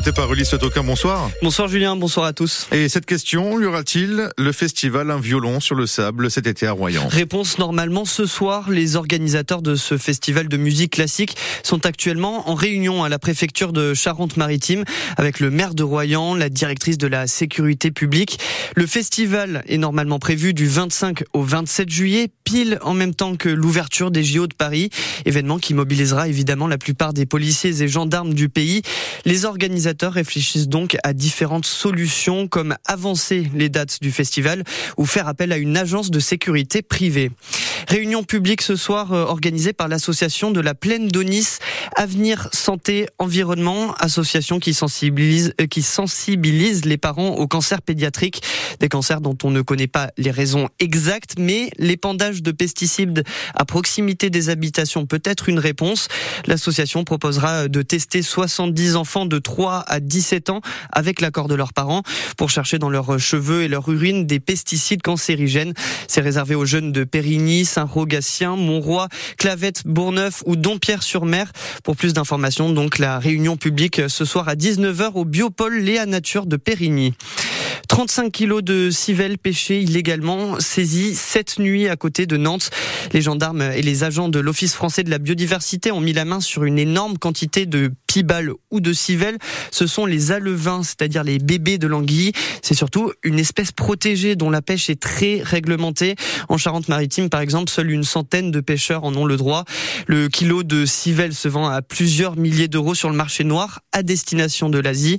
présenté par Ulysse Toquin. Bonsoir. Bonsoir Julien, bonsoir à tous. Et cette question, y aura-t-il le festival Un violon sur le sable cet été à Royan? Réponse normalement ce soir. Les organisateurs de ce festival de musique classique sont actuellement en réunion à la préfecture de Charente-Maritime avec le maire de Royan, la directrice de la sécurité publique. Le festival est normalement prévu du 25 au 27 juillet, pile en même temps que l'ouverture des JO de Paris, événement qui mobilisera évidemment la plupart des policiers et gendarmes du pays. Les organisateurs réfléchissent donc à différentes solutions comme avancer les dates du festival ou faire appel à une agence de sécurité privée. Réunion publique ce soir euh, organisée par l'association de la Plaine d'Onis, Avenir Santé Environnement, association qui sensibilise, euh, qui sensibilise les parents au cancer pédiatrique, des cancers dont on ne connaît pas les raisons exactes, mais l'épandage de pesticides à proximité des habitations peut être une réponse. L'association proposera de tester 70 enfants de 3 à 17 ans avec l'accord de leurs parents pour chercher dans leurs cheveux et leur urine des pesticides cancérigènes. C'est réservé aux jeunes de Périgny, Saint-Rogatien, Montroy, Clavette, Bourneuf ou Dompierre-sur-Mer. Pour plus d'informations, donc la réunion publique ce soir à 19h au Biopôle Léa Nature de Périgny. 35 kilos de civelles pêchées illégalement saisis cette nuit à côté de Nantes. Les gendarmes et les agents de l'Office français de la biodiversité ont mis la main sur une énorme quantité de pibales ou de civelles. Ce sont les alevins, c'est-à-dire les bébés de l'anguille. C'est surtout une espèce protégée dont la pêche est très réglementée. En Charente-Maritime, par exemple, seule une centaine de pêcheurs en ont le droit. Le kilo de civelles se vend à plusieurs milliers d'euros sur le marché noir à destination de l'Asie.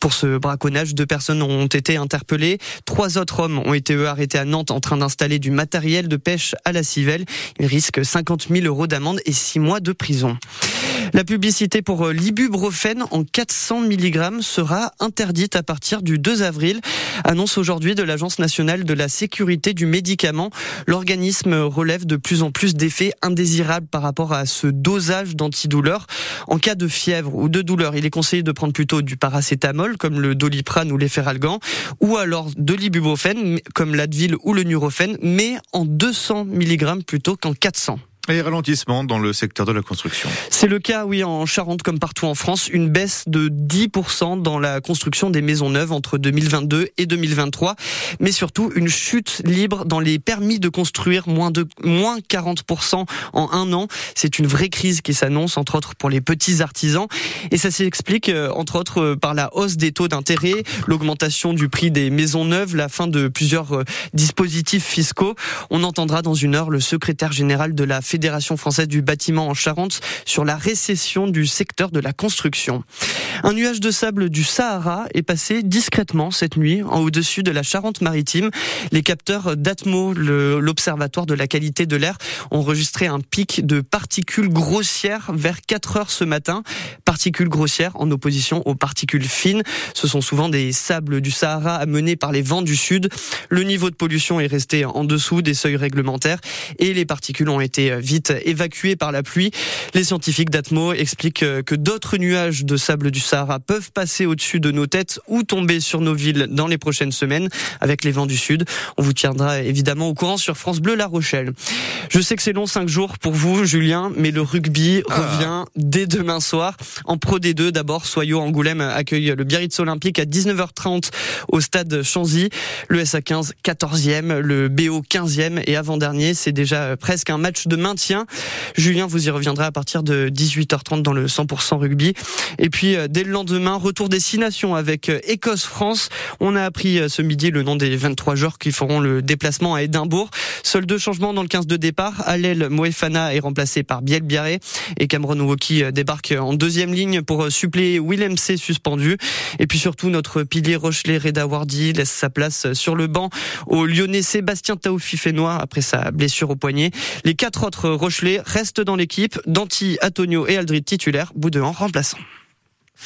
Pour ce braconnage, deux personnes ont été interpellés. Trois autres hommes ont été arrêtés à Nantes en train d'installer du matériel de pêche à la civelle. Ils risquent 50 000 euros d'amende et 6 mois de prison. La publicité pour euh, l'ibuprofène en 400 mg sera interdite à partir du 2 avril. Annonce aujourd'hui de l'Agence nationale de la sécurité du médicament. L'organisme relève de plus en plus d'effets indésirables par rapport à ce dosage d'antidouleur. En cas de fièvre ou de douleur, il est conseillé de prendre plutôt du paracétamol comme le doliprane ou l'efferalgan ou alors de l'ibuprofène comme l'Advil ou le Nurofen mais en 200 mg plutôt qu'en 400. Et ralentissement dans le secteur de la construction. C'est le cas, oui, en Charente comme partout en France, une baisse de 10% dans la construction des maisons neuves entre 2022 et 2023, mais surtout une chute libre dans les permis de construire, moins de moins 40% en un an. C'est une vraie crise qui s'annonce, entre autres pour les petits artisans, et ça s'explique euh, entre autres euh, par la hausse des taux d'intérêt, l'augmentation du prix des maisons neuves, la fin de plusieurs euh, dispositifs fiscaux. On entendra dans une heure le secrétaire général de la Fédération française du bâtiment en Charente sur la récession du secteur de la construction. Un nuage de sable du Sahara est passé discrètement cette nuit en au-dessus de la Charente-Maritime. Les capteurs d'Atmo, l'observatoire de la qualité de l'air, ont enregistré un pic de particules grossières vers 4 heures ce matin. Particules grossières en opposition aux particules fines. Ce sont souvent des sables du Sahara amenés par les vents du sud. Le niveau de pollution est resté en dessous des seuils réglementaires et les particules ont été vite évacués par la pluie. Les scientifiques d'Atmo expliquent que d'autres nuages de sable du Sahara peuvent passer au-dessus de nos têtes ou tomber sur nos villes dans les prochaines semaines avec les vents du sud. On vous tiendra évidemment au courant sur France Bleu La Rochelle. Je sais que c'est long cinq jours pour vous, Julien, mais le rugby ah. revient dès demain soir en Pro D2. D'abord, Soyo Angoulême accueille le Biarritz Olympique à 19h30 au stade Chanzy. Le SA15 14e, le BO 15e et avant-dernier. C'est déjà presque un match de Julien, vous y reviendrez à partir de 18h30 dans le 100% rugby. Et puis, euh, dès le lendemain, retour des six nations avec euh, Écosse-France. On a appris euh, ce midi le nom des 23 joueurs qui feront le déplacement à Édimbourg. Seuls deux changements dans le 15 de départ. Alel Moefana est remplacé par Biel Biarré et Cameron Woki débarque en deuxième ligne pour suppléer Willem C suspendu. Et puis surtout, notre pilier Rochelet Reda Wardy laisse sa place sur le banc au Lyonnais Sébastien Taoufi Fénois après sa blessure au poignet. Les quatre autres Rochelet restent dans l'équipe. Danti, Antonio et Aldrit titulaires, bout de remplaçants.